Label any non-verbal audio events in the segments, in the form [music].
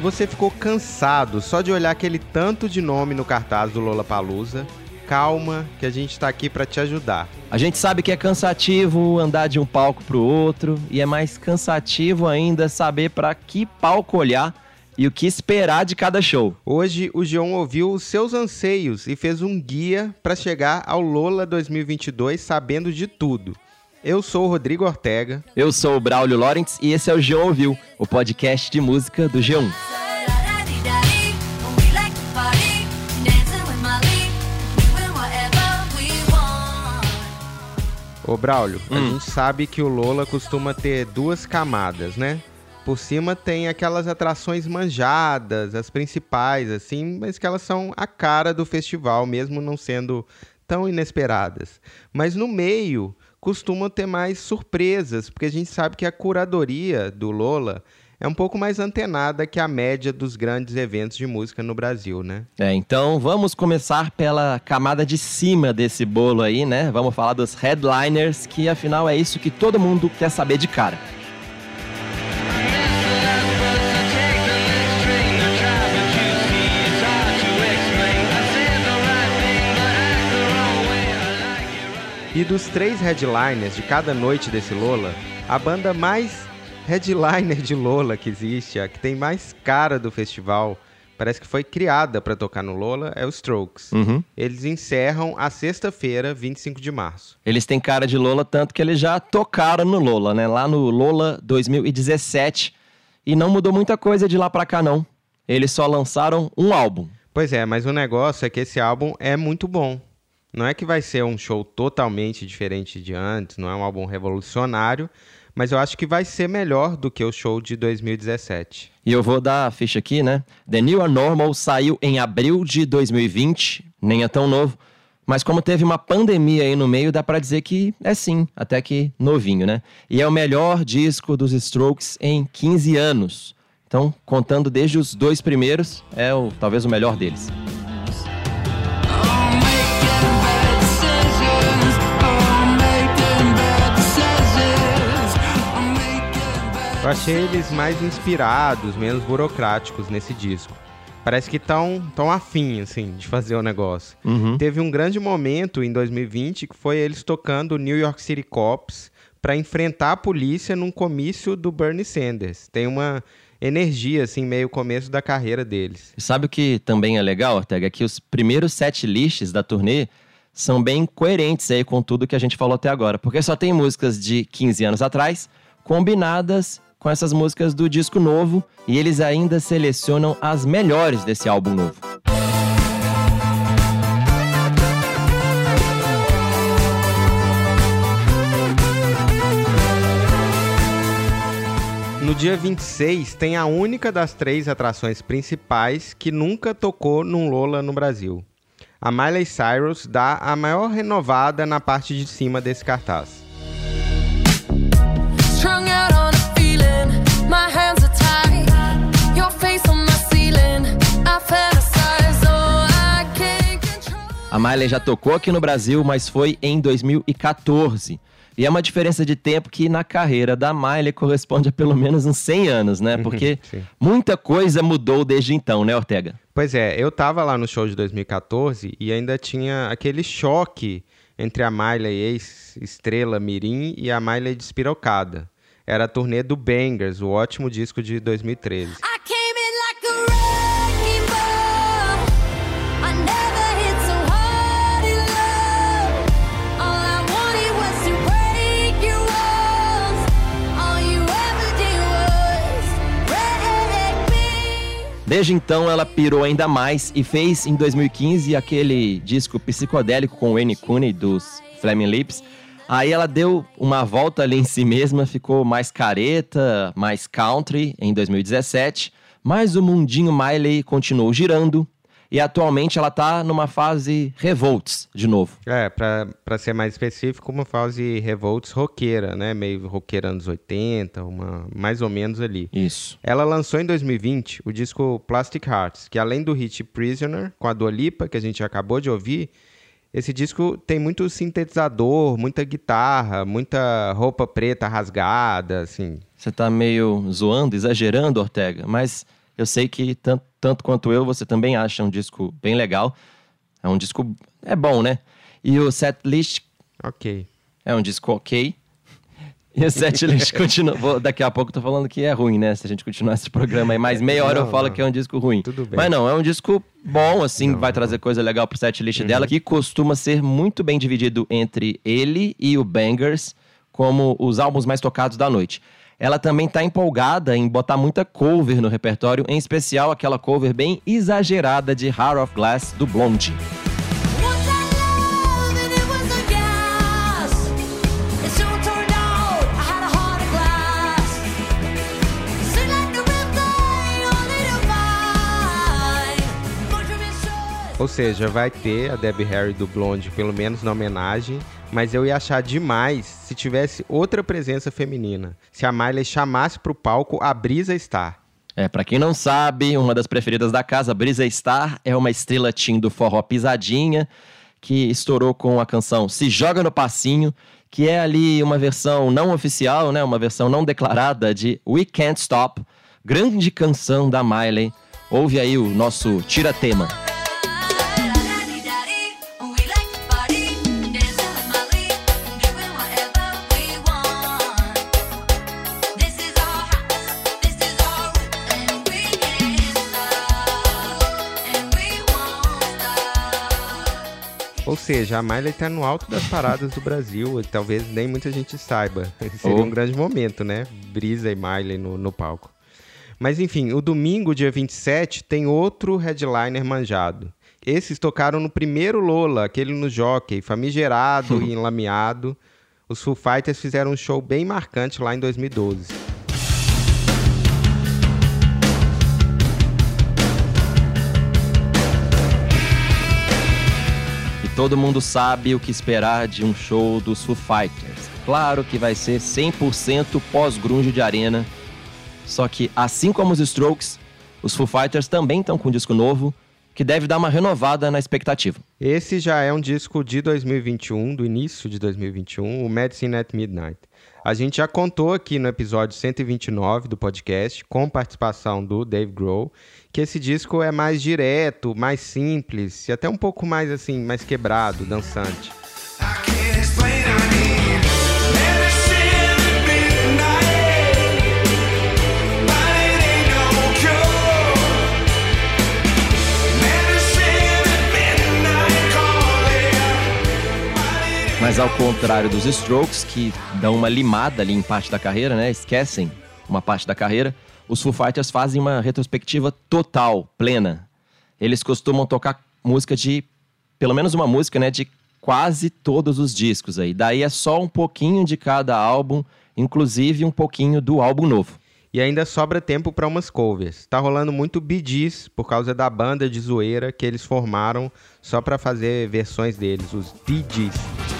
Se você ficou cansado só de olhar aquele tanto de nome no cartaz do Lola Palusa, calma que a gente está aqui para te ajudar. A gente sabe que é cansativo andar de um palco para o outro e é mais cansativo ainda saber para que palco olhar e o que esperar de cada show. Hoje o João ouviu os seus anseios e fez um guia para chegar ao Lola 2022 sabendo de tudo. Eu sou o Rodrigo Ortega. Eu sou o Braulio Lawrence e esse é o João Ouviu, o podcast de música do G1. Ô Braulio, hum. a gente sabe que o Lola costuma ter duas camadas, né? Por cima tem aquelas atrações manjadas, as principais, assim, mas que elas são a cara do festival, mesmo não sendo tão inesperadas. Mas no meio costumam ter mais surpresas, porque a gente sabe que a curadoria do Lola é um pouco mais antenada que a média dos grandes eventos de música no Brasil, né? É, então vamos começar pela camada de cima desse bolo aí, né? Vamos falar dos headliners, que afinal é isso que todo mundo quer saber de cara. E dos três headliners de cada noite desse Lola, a banda mais headliner de Lola que existe, a que tem mais cara do festival, parece que foi criada para tocar no Lola, é o Strokes. Uhum. Eles encerram a sexta-feira, 25 de março. Eles têm cara de Lola tanto que eles já tocaram no Lola, né? Lá no Lola 2017. E não mudou muita coisa de lá para cá, não. Eles só lançaram um álbum. Pois é, mas o negócio é que esse álbum é muito bom. Não é que vai ser um show totalmente diferente de antes, não é um álbum revolucionário, mas eu acho que vai ser melhor do que o show de 2017. E eu vou dar a ficha aqui, né? The New Normal saiu em abril de 2020, nem é tão novo, mas como teve uma pandemia aí no meio, dá para dizer que é sim, até que novinho, né? E é o melhor disco dos Strokes em 15 anos. Então, contando desde os dois primeiros, é o, talvez o melhor deles. Eu achei eles mais inspirados, menos burocráticos nesse disco. Parece que estão tão afim, assim, de fazer o negócio. Uhum. Teve um grande momento em 2020 que foi eles tocando New York City Cops para enfrentar a polícia num comício do Bernie Sanders. Tem uma energia, assim, meio começo da carreira deles. Sabe o que também é legal, Ortega? É que os primeiros sete lists da turnê são bem coerentes aí com tudo que a gente falou até agora. Porque só tem músicas de 15 anos atrás combinadas com essas músicas do disco novo e eles ainda selecionam as melhores desse álbum novo. No dia 26 tem a única das três atrações principais que nunca tocou num Lola no Brasil. A Miley Cyrus dá a maior renovada na parte de cima desse cartaz. A Miley já tocou aqui no Brasil, mas foi em 2014. E é uma diferença de tempo que na carreira da Miley corresponde a pelo menos uns 100 anos, né? Uhum, Porque muita coisa mudou desde então, né, Ortega? Pois é, eu tava lá no show de 2014 e ainda tinha aquele choque entre a Miley ex-estrela Mirim e a Miley despirocada. Era a turnê do Bangers, o ótimo disco de 2013. Desde então ela pirou ainda mais e fez em 2015 aquele disco psicodélico com o Wayne Cooney dos Flaming Lips. Aí ela deu uma volta ali em si mesma, ficou mais careta, mais country em 2017, mas o mundinho Miley continuou girando e atualmente ela tá numa fase revolts de novo. É, para ser mais específico, uma fase revolts roqueira, né? Meio roqueira anos 80, uma, mais ou menos ali. Isso. Ela lançou em 2020 o disco Plastic Hearts, que além do hit Prisoner, com a Dua Lipa, que a gente acabou de ouvir, esse disco tem muito sintetizador, muita guitarra, muita roupa preta rasgada, assim. Você tá meio zoando, exagerando, Ortega, mas Eu sei que tanto, tanto quanto eu, você também acha um disco bem legal. É um disco. É bom, né? E o setlist. Ok. É um disco ok. E o setlist [laughs] continua. Vou, daqui a pouco eu tô falando que é ruim, né? Se a gente continuar esse programa aí, mais meia hora Não, eu falo não. que é um disco ruim. Tudo bem. Mas não, é um disco bom, assim, Não, vai trazer coisa legal pro setlist dela, que costuma ser muito bem dividido entre ele e o Bangers, como os álbuns mais tocados da noite. Ela também tá empolgada em botar muita cover no repertório, em especial aquela cover bem exagerada de Heart of Glass do Blondie. Ou seja, vai ter a Debbie Harry do Blonde, pelo menos na homenagem, mas eu ia achar demais se tivesse outra presença feminina. Se a Miley chamasse pro palco a Brisa Star. É, pra quem não sabe, uma das preferidas da casa, Brisa Star, é uma estrela teen do forró pisadinha, que estourou com a canção Se Joga no Passinho, que é ali uma versão não oficial, né, uma versão não declarada de We Can't Stop, grande canção da Miley. Ouve aí o nosso tira-tema. Seja, a Miley tá no alto das paradas do Brasil, e talvez nem muita gente saiba. [laughs] Seria Oh. um grande momento, né? Brisa e Miley no, no palco. Mas enfim, o domingo, dia 27, tem outro headliner manjado. Esses tocaram no primeiro Lola, aquele no jockey, famigerado [laughs] e enlameado. Os Foo Fighters fizeram um show bem marcante lá em 2012. Todo mundo sabe o que esperar de um show dos Foo Fighters. Claro que vai ser 100% pós-grunge de arena. Só que, assim como os Strokes, os Foo Fighters também estão com um disco novo, que deve dar uma renovada na expectativa. Esse já é um disco de 2021, do início de 2021, o Medicine at Midnight. A gente já contou aqui no episódio 129 do podcast, com participação do Dave Grohl, que esse disco é mais direto, mais simples e até um pouco mais assim, mais quebrado, dançante. Mas ao contrário dos Strokes, que dão uma limada ali em parte da carreira, né? Esquecem uma parte da carreira, os Foo Fighters fazem uma retrospectiva total, plena. Eles costumam tocar música de. Pelo menos uma música, né? De quase todos os discos aí. Daí é só um pouquinho de cada álbum, inclusive um pouquinho do álbum novo. E ainda sobra tempo para umas covers. Tá rolando muito Gees por causa da banda de zoeira que eles formaram só para fazer versões deles, os Gees.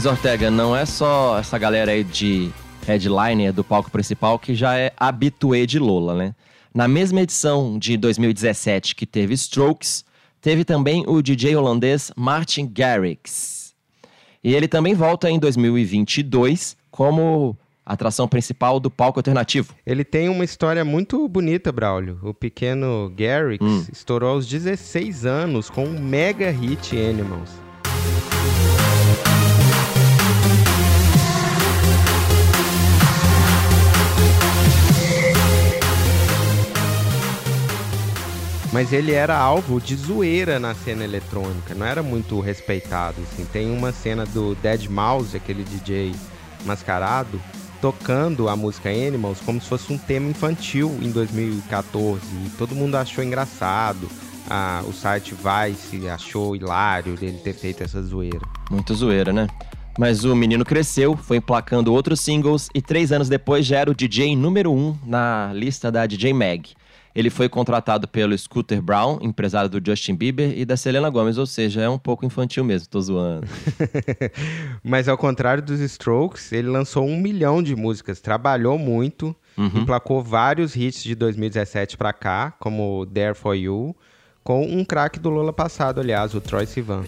Mas Ortega, não é só essa galera aí de headliner do palco principal que já é habituê de Lola, né? Na mesma edição de 2017 que teve Strokes, teve também o DJ holandês Martin Garrix. E ele também volta em 2022 como atração principal do palco alternativo. Ele tem uma história muito bonita, Braulio. O pequeno Garrix estourou aos 16 anos com um mega hit Animals. Mas ele era alvo de zoeira na cena eletrônica, não era muito respeitado. Assim. Tem uma cena do Dead Mouse, aquele DJ mascarado, tocando a música Animals como se fosse um tema infantil em 2014. E todo mundo achou engraçado. Ah, o site Vice achou hilário dele ter feito essa zoeira. Muito zoeira, né? Mas o menino cresceu, foi emplacando outros singles e três anos depois já era o DJ número um na lista da DJ Mag. Ele foi contratado pelo Scooter Brown, empresário do Justin Bieber e da Selena Gomez, ou seja, é um pouco infantil mesmo, tô zoando. [laughs] Mas ao contrário dos Strokes, ele lançou um milhão de músicas, trabalhou muito emplacou vários hits de 2017 pra cá, como There For You, com um craque do Lola passado, aliás, o Troy Sivan.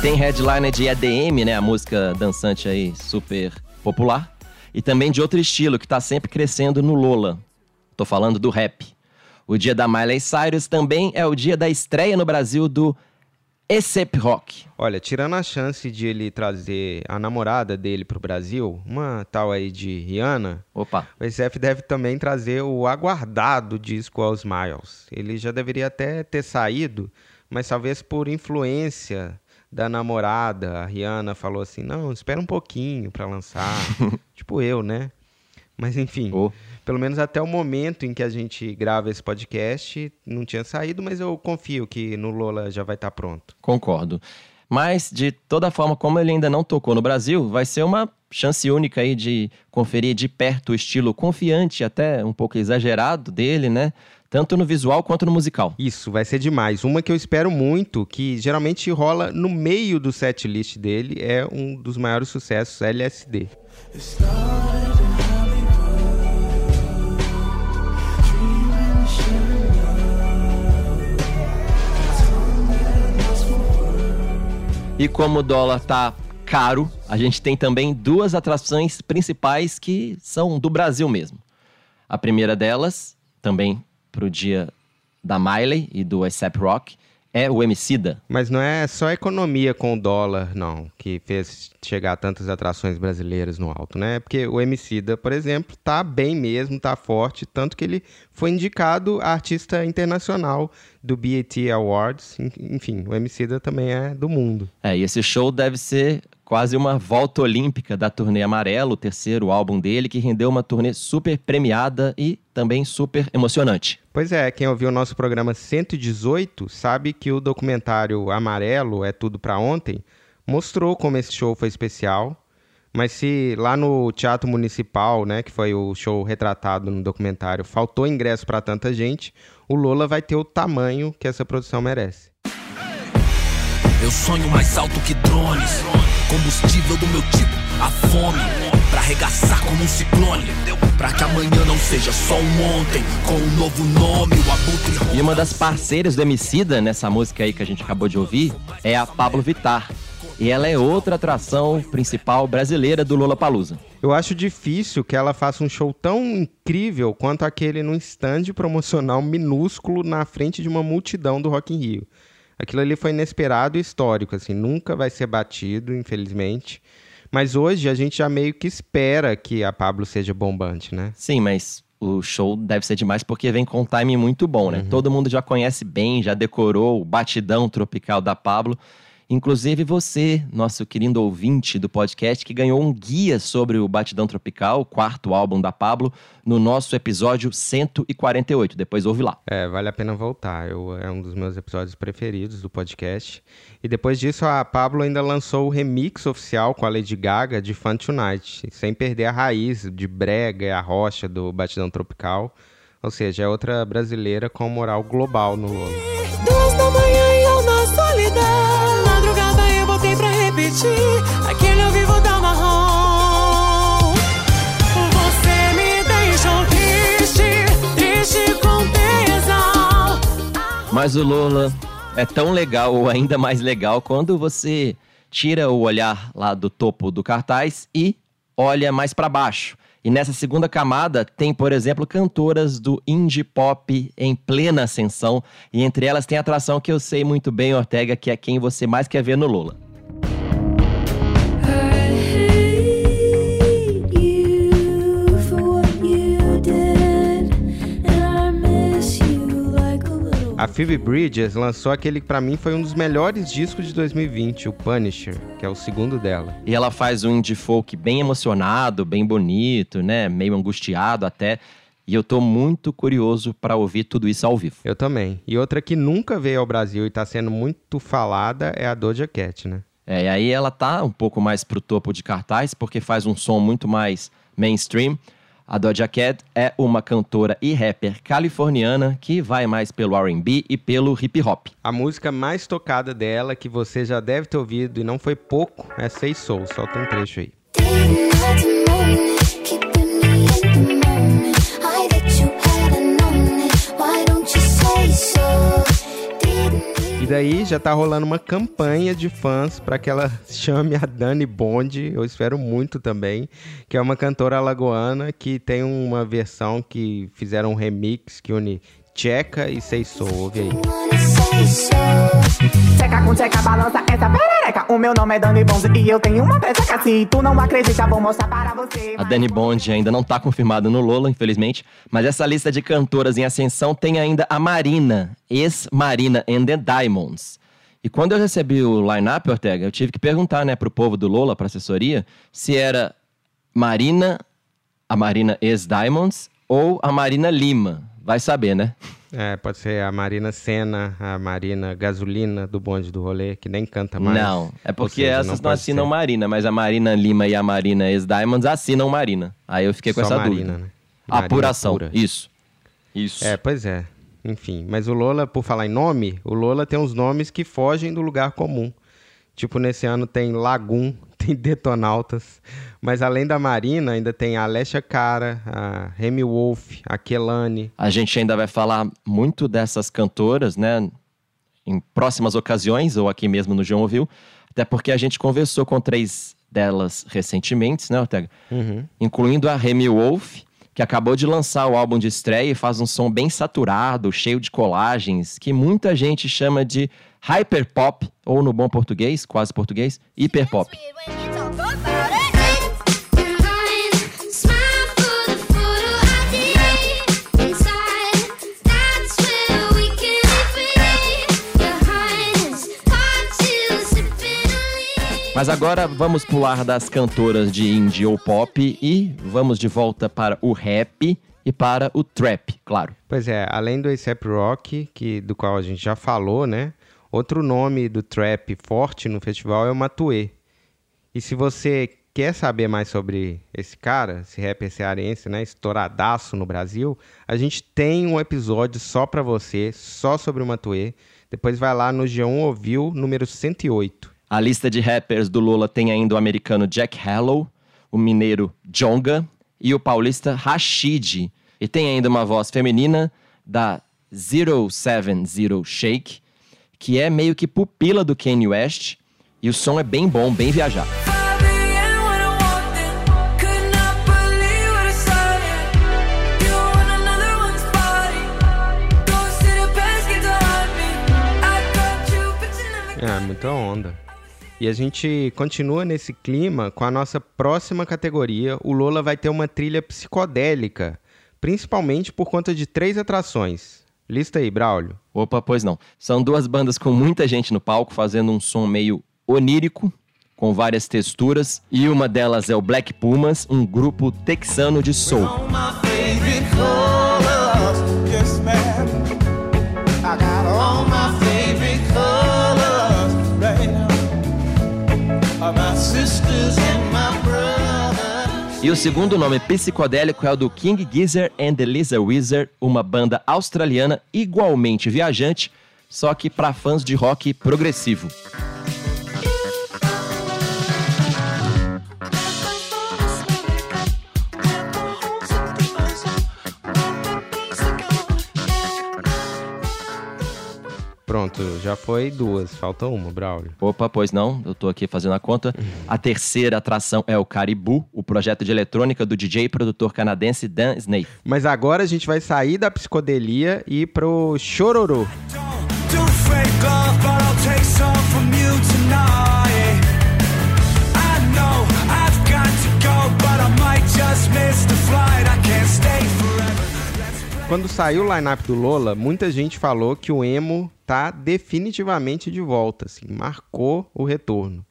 Tem headliner de EDM, né? A música dançante aí super popular. E também de outro estilo que tá sempre crescendo no Lola. Tô falando do rap. O dia da Miley Cyrus também é o dia da estreia no Brasil do Acep Rock. Olha, tirando a chance de ele trazer a namorada dele pro Brasil, uma tal aí de Rihanna, Opa. o SF deve também trazer o aguardado disco aos Miles. Ele já deveria até ter saído, mas talvez por influência da namorada, a Rihanna falou assim: não, espera um pouquinho pra lançar. [laughs] tipo eu, né? Mas enfim, Oh. pelo menos até o momento em que a gente grava esse podcast, não tinha saído, mas eu confio que no Lola já vai estar pronto. Concordo. Mas, de toda forma, como ele ainda não tocou no Brasil, vai ser uma chance única aí de conferir de perto o estilo confiante, até um pouco exagerado dele, né? Tanto no visual quanto no musical. Isso, vai ser demais. Uma que eu espero muito, que geralmente rola no meio do set list dele, é um dos maiores sucessos, LSD. E como o dólar tá caro, a gente tem também duas atrações principais que são do Brasil mesmo. A primeira delas, também pro dia da Miley e do ASAP Rock, é o Emicida. Mas não é só a economia com o dólar, não, que fez chegar tantas atrações brasileiras no alto, né? Porque o Emicida, por exemplo, tá bem mesmo, tá forte, tanto que ele foi indicado a artista internacional do BET Awards. En- Enfim, o Emicida também é do mundo. É, e esse show deve ser quase uma volta olímpica da turnê Amarelo, o terceiro álbum dele, que rendeu uma turnê super premiada e também super emocionante. Pois é, quem ouviu o nosso programa 118 sabe que o documentário Amarelo é Tudo Pra Ontem mostrou como esse show foi especial. Mas se lá no Teatro Municipal, né, que foi o show retratado no documentário, faltou ingresso pra tanta gente, o Lola vai ter o tamanho que essa produção merece. Eu sonho mais alto que drones. Combustível do meu tipo, a fome. Pra arregaçar como um ciclone. Pra que amanhã não seja só um ontem. Com um novo nome, o abutre. E uma das parceiras do Emicida nessa música aí que a gente acabou de ouvir é a Pablo Vittar. E ela é outra atração principal brasileira do Lollapalooza. Eu acho difícil que ela faça um show tão incrível quanto aquele num stand promocional minúsculo na frente de uma multidão do Rock in Rio. Aquilo ali foi inesperado e histórico, assim, nunca vai ser batido, infelizmente. Mas hoje a gente já meio que espera que a Pablo seja bombante, né? Sim, mas o show deve ser demais porque vem com um timing muito bom, né? Todo mundo já conhece bem, já decorou o batidão tropical da Pablo. Inclusive você, nosso querido ouvinte do podcast, que ganhou um guia sobre o Batidão Tropical, quarto álbum da Pablo, no nosso episódio 148. Depois ouve lá. É, vale a pena voltar. Eu, é um dos meus episódios preferidos do podcast. E depois disso, a Pablo ainda lançou o remix oficial com a Lady Gaga de Fun Tonight, sem perder a raiz de brega e a rocha do Batidão Tropical. Ou seja, é outra brasileira com moral global no Lola. Aquele vivo marrom. Você me deixou triste, triste com. Mas o Lola é tão legal ou ainda mais legal quando você tira o olhar lá do topo do cartaz e olha mais pra baixo. E nessa segunda camada tem, por exemplo, cantoras do indie pop em plena ascensão, e entre elas tem a atração que eu sei muito bem, Ortega, que é quem você mais quer ver no Lola. A Phoebe Bridges lançou aquele que pra mim foi um dos melhores discos de 2020, o Punisher, que é o segundo dela. E ela faz um indie folk bem emocionado, bem bonito, né? Meio angustiado até. E eu tô muito curioso pra ouvir tudo isso ao vivo. Eu também. E outra que nunca veio ao Brasil e tá sendo muito falada é a Doja Cat, né? É, e aí ela tá um pouco mais pro topo de cartaz, porque faz um som muito mais mainstream. A Doja Cat é uma cantora e rapper californiana que vai mais pelo R&B e pelo hip hop. A música mais tocada dela, que você já deve ter ouvido e não foi pouco, é Say Soul. Solta um trecho aí. E daí já tá rolando uma campanha de fãs para que ela [laughs] chame a Dani Bond, eu espero muito também, que é uma cantora alagoana que tem uma versão que fizeram um remix que une Tcheca e Say Soul. Ouve aí. Tcheca com tcheca, balança essa perereca. O meu nome é Dani Bonzi e eu tenho uma peça Se tu não acredita, vou mostrar para você. A Dani Bond ainda não tá confirmada no Lola, infelizmente, mas essa lista de cantoras em ascensão tem ainda a Marina, ex-Marina and the Diamonds. E quando eu recebi o line-up, Ortega, eu tive que perguntar, né, pro povo do Lola, pra assessoria, se era Marina, a Marina ex-Diamonds ou a Marina Lima. Vai saber, né? É, pode ser a Marina Senna, a Marina Gasolina do bonde do rolê, que nem canta mais. Não, é porque seja, essas não, pode assinam ser Marina, mas a Marina Lima e a Marina ex-Diamonds assinam Marina. Aí eu fiquei com só essa Marina, dúvida. né? Marina Apuração, pura. isso. Isso. É, pois é. Enfim, mas o Lola, por falar em nome, o Lola tem uns nomes que fogem do lugar comum. Tipo, nesse ano tem Lagum, [laughs] tem Detonautas. Mas além da Marina, ainda tem a Alessia Cara, a Remy Wolf, a Kelane. A gente ainda vai falar muito dessas cantoras, né? Em próximas ocasiões, ou aqui mesmo no João Ouviu. Até porque a gente conversou com três delas recentemente, né, Ortega? Incluindo a Remy Wolf, que acabou de lançar o álbum de estreia e faz um som bem saturado, cheio de colagens, que muita gente chama de hyperpop, ou no bom português, quase português, hiperpop. Mas agora vamos pular das cantoras de indie ou pop e vamos de volta para o rap e para o trap, claro. Pois é, além do A$AP Rock, que, do qual a gente já falou, né? Outro nome do trap forte no festival é o Matuê. E se você quer saber mais sobre esse cara, esse rapper cearense, né, estouradaço no Brasil, a gente tem um episódio só pra você, só sobre o Matuê. Depois vai lá no G1 Ouviu, número 108. A lista de rappers do Lula tem ainda o americano Jack Harlow, o mineiro Jonga e o paulista Rashid. E tem ainda uma voz feminina da 070 Shake, que é meio que pupila do Kanye West. E o som é bem bom, bem viajado. É, muita onda. E a gente continua nesse clima com a nossa próxima categoria. O Lola vai ter uma trilha psicodélica, principalmente por conta de três atrações. Lista aí, Braulio. Opa, pois não. São duas bandas com muita gente no palco fazendo um som meio onírico, com várias texturas, e uma delas é o Black Pumas, um grupo texano de soul. E o segundo nome psicodélico é o do King Gizzard and the Lizard Wizard, uma banda australiana igualmente viajante, só que para fãs de rock progressivo. Pronto, já foi duas, falta uma, Braulio. Opa, pois não, eu tô aqui fazendo a conta. A terceira atração é o Caribou, o projeto de eletrônica do DJ e produtor canadense Dan Snape. Mas agora a gente vai sair da psicodelia e ir pro chororô. Quando saiu o line-up do Lola, muita gente falou que o emo tá definitivamente de volta, assim, marcou o retorno.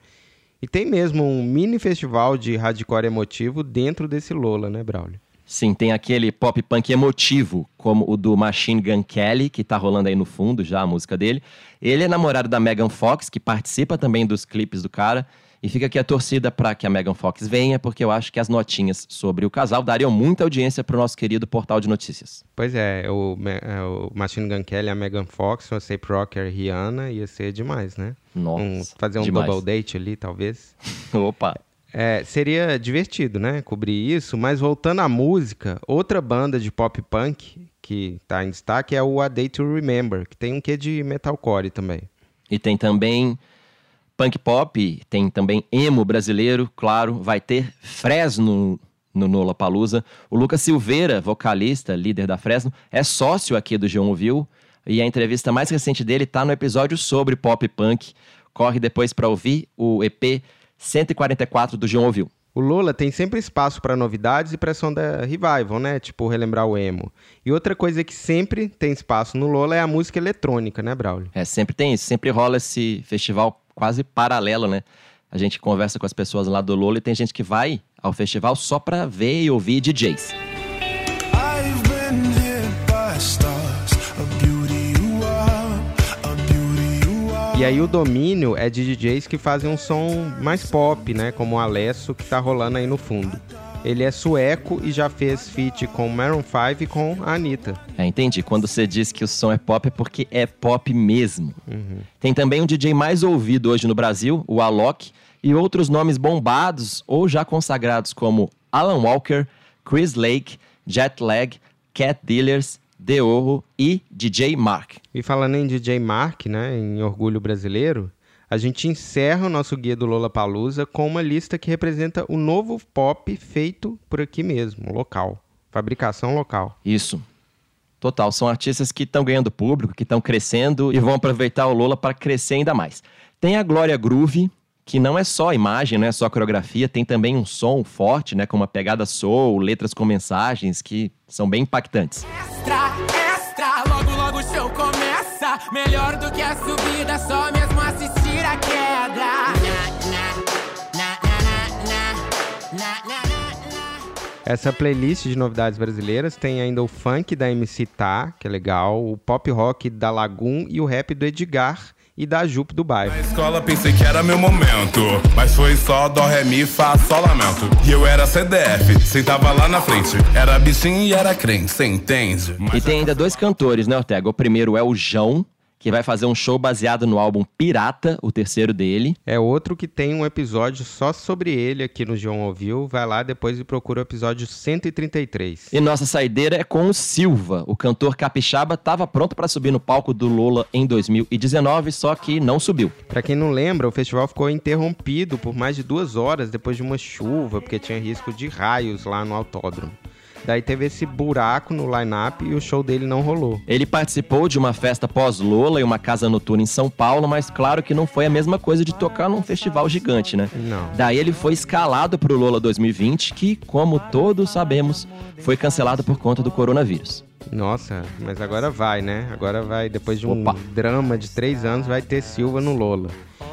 E tem mesmo um mini festival de hardcore emotivo dentro desse Lola, né, Braulio? Sim, tem aquele pop punk emotivo, como o do Machine Gun Kelly, que tá rolando aí no fundo já a música dele. Ele é namorado da Megan Fox, que participa também dos clipes do cara. E fica aqui a torcida para que a Megan Fox venha, porque eu acho que as notinhas sobre o casal dariam muita audiência para o nosso querido portal de notícias. Pois é, o, é, o Machine Gun Kelly, a Megan Fox, o A$AP Rocker, a Rihanna, ia ser demais, né? Nossa, Um- fazer um demais. double date ali, talvez. [laughs] Opa! É, seria divertido, né? Cobrir isso, mas voltando à música, outra banda de pop punk que tá em destaque é o A Day to Remember, que tem um quê de metalcore também. E tem também punk pop, tem também emo brasileiro, claro. Vai ter Fresno no Lollapalooza. O Lucas Silveira, vocalista, líder da Fresno, é sócio aqui do G1 Ouviu. E a entrevista mais recente dele tá no episódio sobre pop punk. Corre depois para ouvir o EP 144 do G1 Ouviu. O Lola tem sempre espaço para novidades e pressão da revival, né? Tipo, relembrar o emo. E outra coisa que sempre tem espaço no Lola é a música eletrônica, né, Braulio? É, sempre tem isso, sempre rola esse festival quase paralelo, né? A gente conversa com as pessoas lá do Lola e tem gente que vai ao festival só pra ver e ouvir DJs. E aí o domínio é de DJs que fazem um som mais pop, né? Como o Alesso, que tá rolando aí no fundo. Ele é sueco e já fez feat com Maroon 5 e com a Anitta. É, entendi. Quando você diz que o som é pop, é porque é pop mesmo. Tem também um DJ mais ouvido hoje no Brasil, o Alok, e outros nomes bombados ou já consagrados como Alan Walker, Chris Lake, Jetlag, Cat Dealers, Deorro e DJ Mark. E falando em DJ Mark, né, em Orgulho Brasileiro, a gente encerra o nosso guia do Lola Palusa com uma lista que representa o novo pop feito por aqui mesmo, local. Fabricação local. Isso. Total, são artistas que estão ganhando público, que estão crescendo e vão aproveitar o Lola para crescer ainda mais. Tem a Glória Groove, que não é só imagem, não é só coreografia, tem também um som forte, né, com uma pegada soul, letras com mensagens que são bem impactantes. Extra, extra, Melhor do que a subida, só mesmo assistir a queda. Essa playlist de novidades brasileiras tem ainda o funk da MC Tá, que é legal, o pop rock da Lagoon e o rap do Edgar e da Jupe do bairro. Na escola pensei que era meu momento, mas foi só dó, ré, mi, fá, sol, lamento. E eu era CDF, sentava lá na frente. Era bichinho e era crente, cê entende? E Mas tem ainda dois cantores, né, Ortega? O primeiro é o João, que vai fazer um show baseado no álbum Pirata, o terceiro dele. É outro que tem um episódio só sobre ele aqui no João Ouviu. Vai lá depois e procura o episódio 133. E nossa saideira é com o Silva. O cantor capixaba estava pronto para subir no palco do Lola em 2019, só que não subiu. Pra quem não lembra, o festival ficou interrompido por mais de duas horas depois de uma chuva, porque tinha risco de raios lá no autódromo. Daí teve esse buraco no line-up e o show dele não rolou. Ele participou de uma festa pós-Lola em uma casa noturna em São Paulo, mas claro que não foi a mesma coisa de tocar num festival gigante, né? Não. Daí ele foi escalado pro Lola 2020, que, como todos sabemos, foi cancelado por conta do coronavírus. Nossa, mas agora vai, né? Agora vai, depois de um Opa. drama de três anos, vai ter Silva no Lola.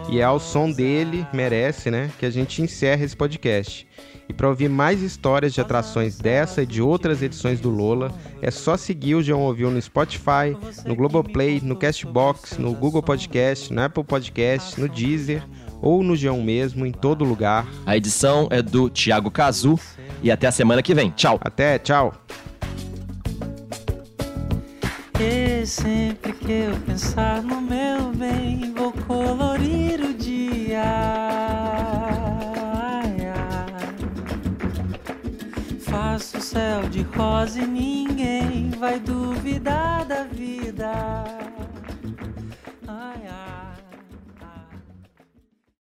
E é ao som dele, merece, né? Que a gente encerra esse podcast. E para ouvir mais histórias de atrações dessa e de outras edições do Lola, é só seguir o João Ouviu no Spotify, no Globoplay, no Castbox, no Google Podcast, no Apple Podcast, no Deezer ou no João mesmo, em todo lugar. A edição é do Thiago Cazu e até a semana que vem. Tchau! Até, tchau! E sempre que eu pensar no meu bem, vou colorir o dia. Ai, ai. Faço céu de rosa e ninguém vai duvidar da vida.